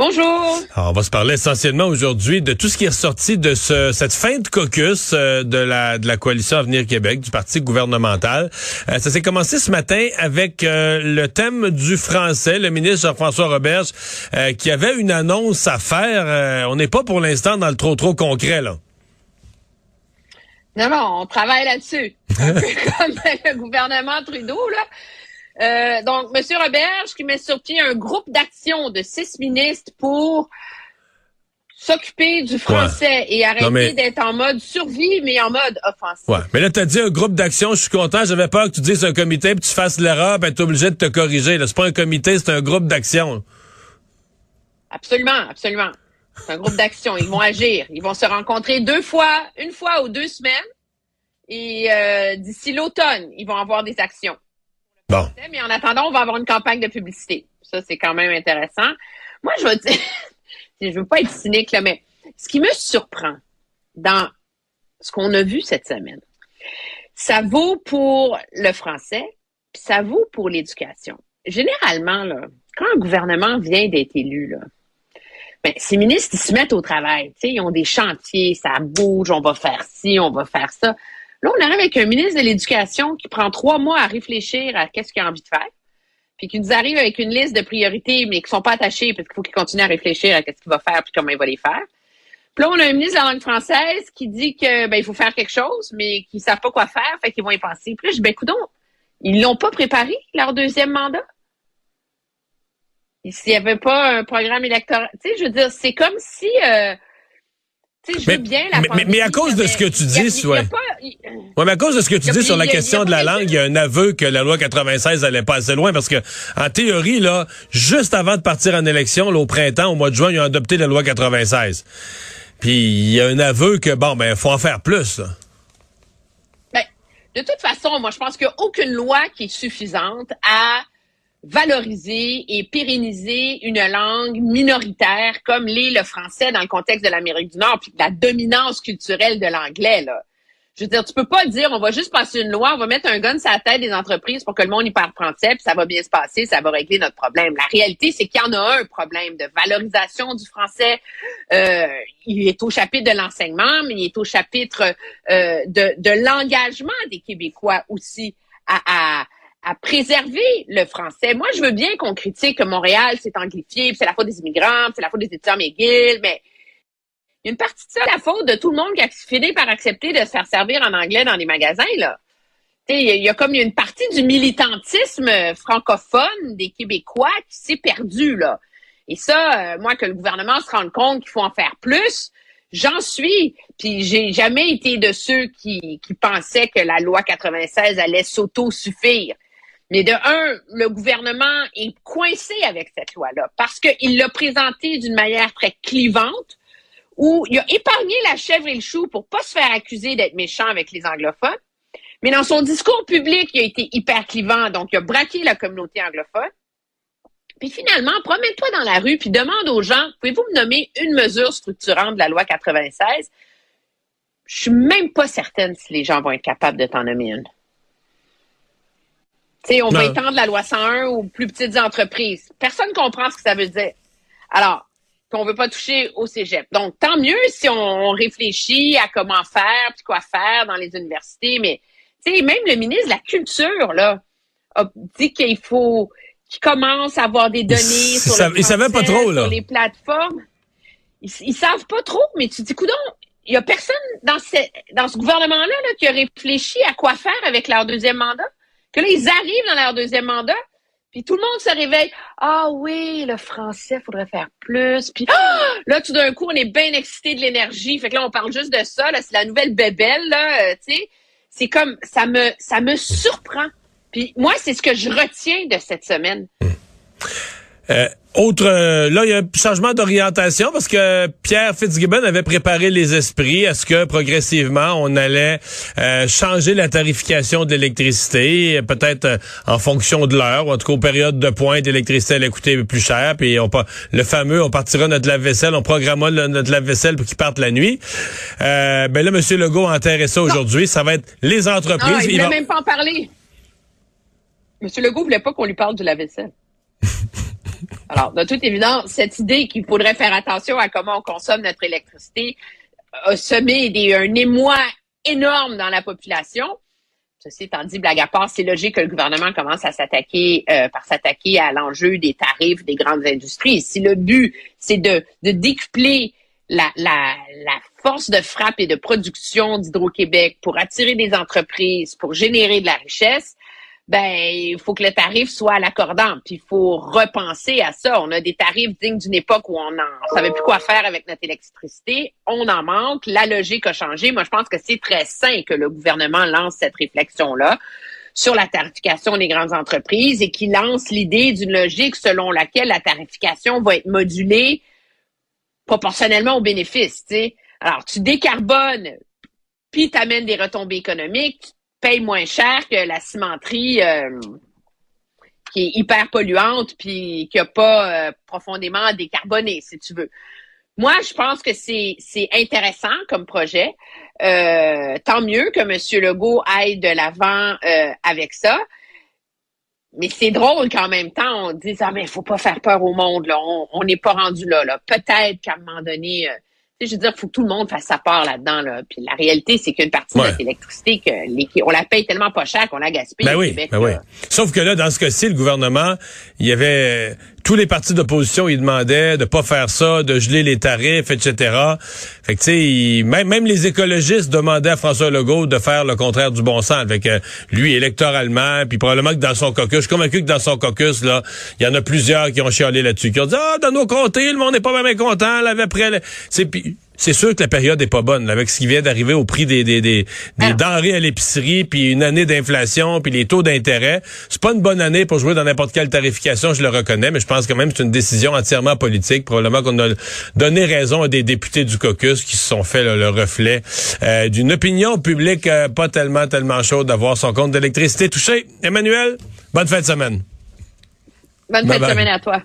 Bonjour. Alors, on va se parler essentiellement aujourd'hui de tout ce qui est ressorti de ce, cette fin de caucus euh, de, la, de la coalition Avenir Québec, du parti gouvernemental. Euh, ça s'est commencé ce matin avec euh, le thème du français. Le ministre Jean-François Roberge qui avait une annonce à faire. on n'est pas pour l'instant dans le trop trop concret là. Non, non, on travaille là-dessus. Un peu comme le gouvernement Trudeau, là. Euh, donc, M. Roberge qui met sur pied un groupe d'action de six ministres pour s'occuper du français et arrêter d'être en mode survie, mais en mode offensif. Ouais. Mais là, tu as dit un groupe d'action, je suis content, j'avais peur que tu dises un comité, puis tu fasses l'erreur, ben es obligé de te corriger. C'est pas un comité, c'est un groupe d'action. Absolument, absolument. C'est un groupe d'action. Ils vont agir. Ils vont se rencontrer deux fois, une fois ou deux semaines. Et euh, d'ici l'automne, ils vont avoir des actions. Mais en attendant, on va avoir une campagne de publicité. Ça, c'est quand même intéressant. Moi, je veux dire, je veux pas être cynique, là, mais ce qui me surprend dans ce qu'on a vu cette semaine, ça vaut pour le français, puis ça vaut pour l'éducation. Généralement, là, quand un gouvernement vient d'être élu, là, ben, ces ministres, ils se mettent au travail. Ils ont des chantiers, ça bouge, on va faire ci, on va faire ça. Là, on arrive avec un ministre de l'Éducation qui prend trois mois à réfléchir à qu'est-ce qu'il a envie de faire, puis qui nous arrive avec une liste de priorités, mais qui sont pas attachées parce qu'il faut qu'il continue à réfléchir à qu'est-ce qu'il va faire puis comment il va les faire. Puis là, on a un ministre de la langue française qui dit que ben il faut faire quelque chose, mais qui savent pas quoi faire, fait qu'ils vont y penser. Puis là, je dis, ben écoute ils l'ont pas préparé, leur deuxième mandat? S'il n'y avait pas un programme électoral, tu sais, je veux dire, c'est comme si euh, mais, bien la mais, à cause de ce que tu dis, ouais. mais à cause de ce que tu dis sur la question de la langue, il y a un aveu que la loi 96 allait pas assez loin parce que, en théorie, là, juste avant de partir en élection, là, au printemps, au mois de juin, ils ont adopté la loi 96. Puis, il y a un aveu que, bon, ben, faut en faire plus, Ben, de toute façon, moi, je pense qu'il n'y a aucune loi qui est suffisante à valoriser et pérenniser une langue minoritaire comme l'est le français dans le contexte de l'Amérique du Nord, puis la dominance culturelle de l'anglais. Là. Je veux dire, tu peux pas dire on va juste passer une loi, on va mettre un gun sur la tête des entreprises pour que le monde y parle français, puis ça va bien se passer, ça va régler notre problème. La réalité, c'est qu'il y en a un problème de valorisation du français. Euh, il est au chapitre de l'enseignement, mais il est au chapitre euh, de, de l'engagement des Québécois aussi à, à à préserver le français. Moi, je veux bien qu'on critique que Montréal s'est anglifié, c'est la faute des immigrants, c'est la faute des étudiants McGill, mais il y a une partie de ça, la faute de tout le monde qui a fini par accepter de se faire servir en anglais dans les magasins, là. Il y, a comme une partie du militantisme francophone des Québécois qui s'est perdu, là. Et ça, euh, moi, que le gouvernement se rende compte qu'il faut en faire plus, j'en suis. Puis j'ai jamais été de ceux qui, qui pensaient que la loi 96 allait s'auto-suffire. Mais de un, le gouvernement est coincé avec cette loi-là parce qu'il l'a présentée d'une manière très clivante, où il a épargné la chèvre et le chou pour pas se faire accuser d'être méchant avec les anglophones. Mais dans son discours public, il a été hyper clivant, donc il a braqué la communauté anglophone. Puis finalement, promène-toi dans la rue, puis demande aux gens, pouvez-vous me nommer une mesure structurante de la loi 96? Je suis même pas certaine si les gens vont être capables de t'en nommer une sais, on va étendre la loi 101 aux plus petites entreprises. Personne comprend ce que ça veut dire. Alors, qu'on veut pas toucher au cégep. Donc, tant mieux si on, réfléchit à comment faire, puis quoi faire dans les universités. Mais, tu sais, même le ministre de la Culture, là, a dit qu'il faut qu'il commence à avoir des données sur, le pas trop, là. les plateformes. Ils, ils, savent pas trop, mais tu te dis, coudon, il y a personne dans ce, dans ce gouvernement-là là, qui a réfléchi à quoi faire avec leur deuxième mandat que là, ils arrivent dans leur deuxième mandat, puis tout le monde se réveille. Ah oui, le français, faudrait faire plus. Puis ah! là, tout d'un coup, on est bien excité de l'énergie. Fait que là, on parle juste de ça. C'est la nouvelle bébelle, là. Euh, tu sais, c'est comme ça me ça me surprend. Puis moi, c'est ce que je retiens de cette semaine. Euh, autre, euh, là, il y a un changement d'orientation parce que Pierre Fitzgibbon avait préparé les esprits à ce que progressivement on allait euh, changer la tarification de l'électricité, peut-être en fonction de l'heure, ou en tout cas aux périodes de pointe, l'électricité allait coûter plus cher, puis on le fameux, on partira notre lave-vaisselle, on programmera notre lave-vaisselle pour qu'il parte la nuit. ben là, M. Legault a enterré ça aujourd'hui. Ça va être les entreprises. Non, il ne même pas en parler. M. Legault voulait pas qu'on lui parle du lave-vaisselle. Alors, de toute évidence, cette idée qu'il faudrait faire attention à comment on consomme notre électricité a semé un émoi énorme dans la population. Ceci étant dit, blague à part, c'est logique que le gouvernement commence à s'attaquer euh, par s'attaquer à l'enjeu des tarifs des grandes industries. Si le but, c'est de, de décupler la, la, la force de frappe et de production d'Hydro-Québec pour attirer des entreprises, pour générer de la richesse, ben il faut que le tarif soit à l'accordant. Puis il faut repenser à ça. On a des tarifs dignes d'une époque où on ne savait plus quoi faire avec notre électricité. On en manque. La logique a changé. Moi, je pense que c'est très sain que le gouvernement lance cette réflexion-là sur la tarification des grandes entreprises et qu'il lance l'idée d'une logique selon laquelle la tarification va être modulée proportionnellement aux bénéfices. Alors, tu décarbones, puis tu des retombées économiques, paye moins cher que la cimenterie euh, qui est hyper polluante puis qui n'a pas euh, profondément décarboné, si tu veux. Moi, je pense que c'est intéressant comme projet. Euh, tant mieux que M. Legault aille de l'avant avec ça. Mais c'est drôle qu'en même temps, on dise Ah, mais il faut pas faire peur au monde, là. On n'est pas rendu là. là. Peut-être qu'à un moment donné, je veux dire, il faut que tout le monde fasse sa part là-dedans. Là. Puis la réalité, c'est qu'une partie de cette électricité, que on la paye tellement pas cher qu'on la gaspille ben oui, Ben oui. Sauf que là, dans ce cas-ci, le gouvernement, il y avait tous les partis d'opposition, ils demandaient de pas faire ça, de geler les tarifs, etc. Fait que sais, même, même les écologistes demandaient à François Legault de faire le contraire du bon sens avec euh, lui électoralement, puis probablement que dans son caucus, je suis convaincu que dans son caucus là, il y en a plusieurs qui ont chialé là-dessus, qui ont dit ah dans nos comtés, le monde n'est pas même content, prêt, c'est c'est sûr que la période est pas bonne, avec ce qui vient d'arriver au prix des, des, des, ah. denrées à l'épicerie, puis une année d'inflation, puis les taux d'intérêt. C'est pas une bonne année pour jouer dans n'importe quelle tarification, je le reconnais, mais je pense quand même que c'est une décision entièrement politique. Probablement qu'on a donné raison à des députés du caucus qui se sont fait le reflet euh, d'une opinion publique euh, pas tellement, tellement chaude d'avoir son compte d'électricité touché. Emmanuel, bonne fin de semaine. Bonne fin de semaine à toi.